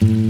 Bye.